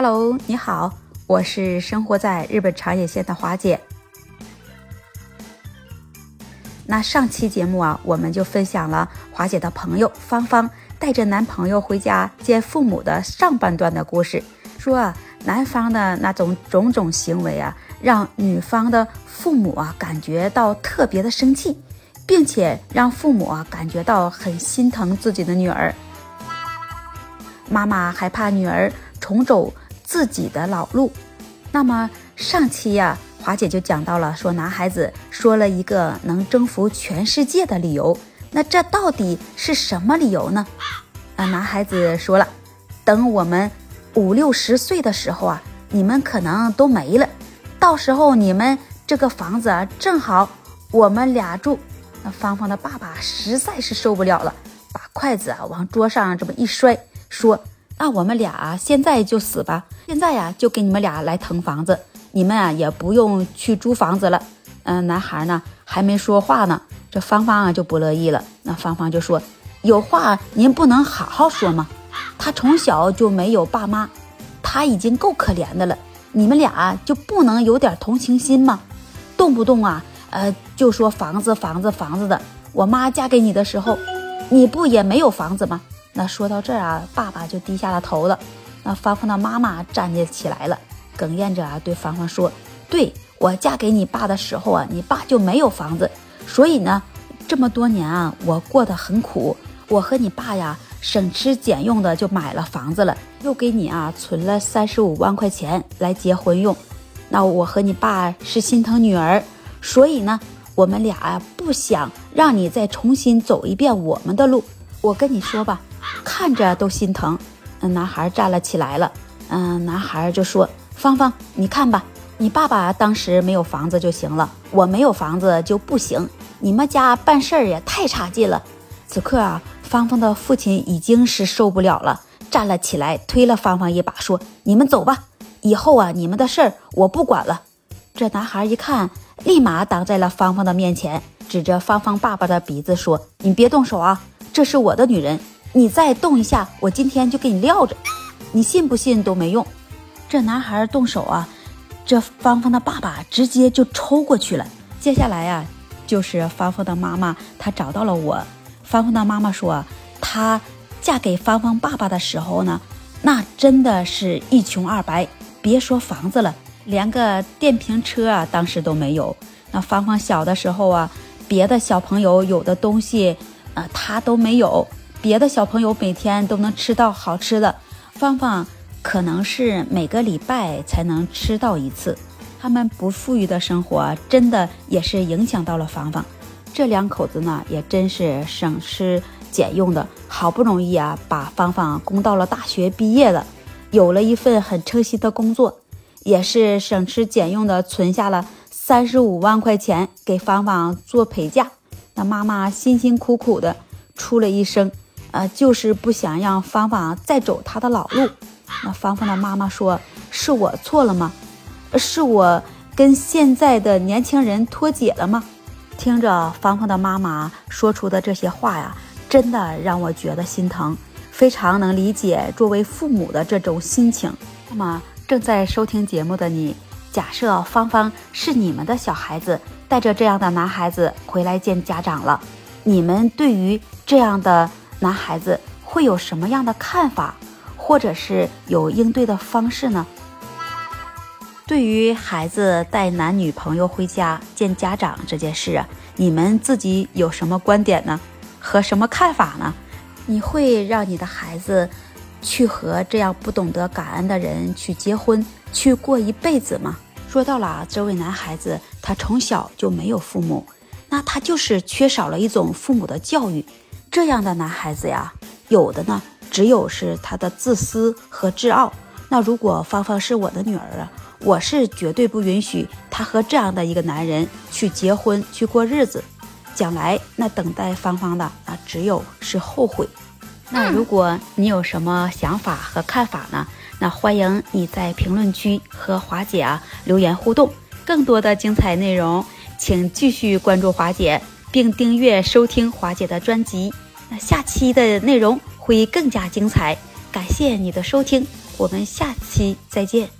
Hello，你好，我是生活在日本长野县的华姐。那上期节目啊，我们就分享了华姐的朋友芳芳带着男朋友回家见父母的上半段的故事，说啊，男方的那种种种行为啊，让女方的父母啊感觉到特别的生气，并且让父母啊感觉到很心疼自己的女儿。妈妈害怕女儿重走自己的老路。那么上期呀。华姐就讲到了，说男孩子说了一个能征服全世界的理由，那这到底是什么理由呢？啊，男孩子说了，等我们五六十岁的时候啊，你们可能都没了，到时候你们这个房子啊，正好我们俩住。那芳芳的爸爸实在是受不了了，把筷子啊往桌上这么一摔，说：“那我们俩现在就死吧，现在呀就给你们俩来腾房子。”你们啊也不用去租房子了，嗯，男孩呢还没说话呢，这芳芳啊就不乐意了。那芳芳就说：“有话您不能好好说吗？他从小就没有爸妈，他已经够可怜的了，你们俩就不能有点同情心吗？动不动啊，呃，就说房子房子房子的。我妈嫁给你的时候，你不也没有房子吗？”那说到这儿啊，爸爸就低下了头了。那芳芳的妈妈站起起来了。哽咽着啊，对芳芳说：“对我嫁给你爸的时候啊，你爸就没有房子，所以呢，这么多年啊，我过得很苦。我和你爸呀，省吃俭用的就买了房子了，又给你啊存了三十五万块钱来结婚用。那我和你爸是心疼女儿，所以呢，我们俩啊不想让你再重新走一遍我们的路。我跟你说吧，看着都心疼。”嗯，男孩站了起来了。嗯，男孩就说。芳芳，你看吧，你爸爸当时没有房子就行了，我没有房子就不行。你们家办事儿也太差劲了。此刻啊，芳芳的父亲已经是受不了了，站了起来，推了芳芳一把，说：“你们走吧，以后啊，你们的事儿我不管了。”这男孩一看，立马挡在了芳芳的面前，指着芳芳爸爸的鼻子说：“你别动手啊，这是我的女人，你再动一下，我今天就给你撂着，你信不信都没用。”这男孩动手啊，这芳芳的爸爸直接就抽过去了。接下来呀，就是芳芳的妈妈，她找到了我。芳芳的妈妈说，她嫁给芳芳爸爸的时候呢，那真的是一穷二白，别说房子了，连个电瓶车啊，当时都没有。那芳芳小的时候啊，别的小朋友有的东西，呃，她都没有。别的小朋友每天都能吃到好吃的，芳芳。可能是每个礼拜才能吃到一次，他们不富裕的生活真的也是影响到了芳芳。这两口子呢，也真是省吃俭用的，好不容易啊，把芳芳供到了大学毕业了，有了一份很称心的工作，也是省吃俭用的存下了三十五万块钱给芳芳做陪嫁。那妈妈辛辛苦苦的出了一生，呃，就是不想让芳芳再走她的老路。那芳芳的妈妈说：“是我错了吗？是我跟现在的年轻人脱节了吗？”听着芳芳的妈妈说出的这些话呀，真的让我觉得心疼，非常能理解作为父母的这种心情。那么正在收听节目的你，假设芳芳是你们的小孩子，带着这样的男孩子回来见家长了，你们对于这样的男孩子会有什么样的看法？或者是有应对的方式呢？对于孩子带男女朋友回家见家长这件事啊，你们自己有什么观点呢？和什么看法呢？你会让你的孩子去和这样不懂得感恩的人去结婚，去过一辈子吗？说到了这位男孩子，他从小就没有父母，那他就是缺少了一种父母的教育。这样的男孩子呀，有的呢。只有是他的自私和自傲。那如果芳芳是我的女儿啊，我是绝对不允许她和这样的一个男人去结婚去过日子。将来那等待芳芳的啊，只有是后悔。那如果你有什么想法和看法呢？那欢迎你在评论区和华姐啊留言互动。更多的精彩内容，请继续关注华姐，并订阅收听华姐的专辑。那下期的内容。会更加精彩，感谢你的收听，我们下期再见。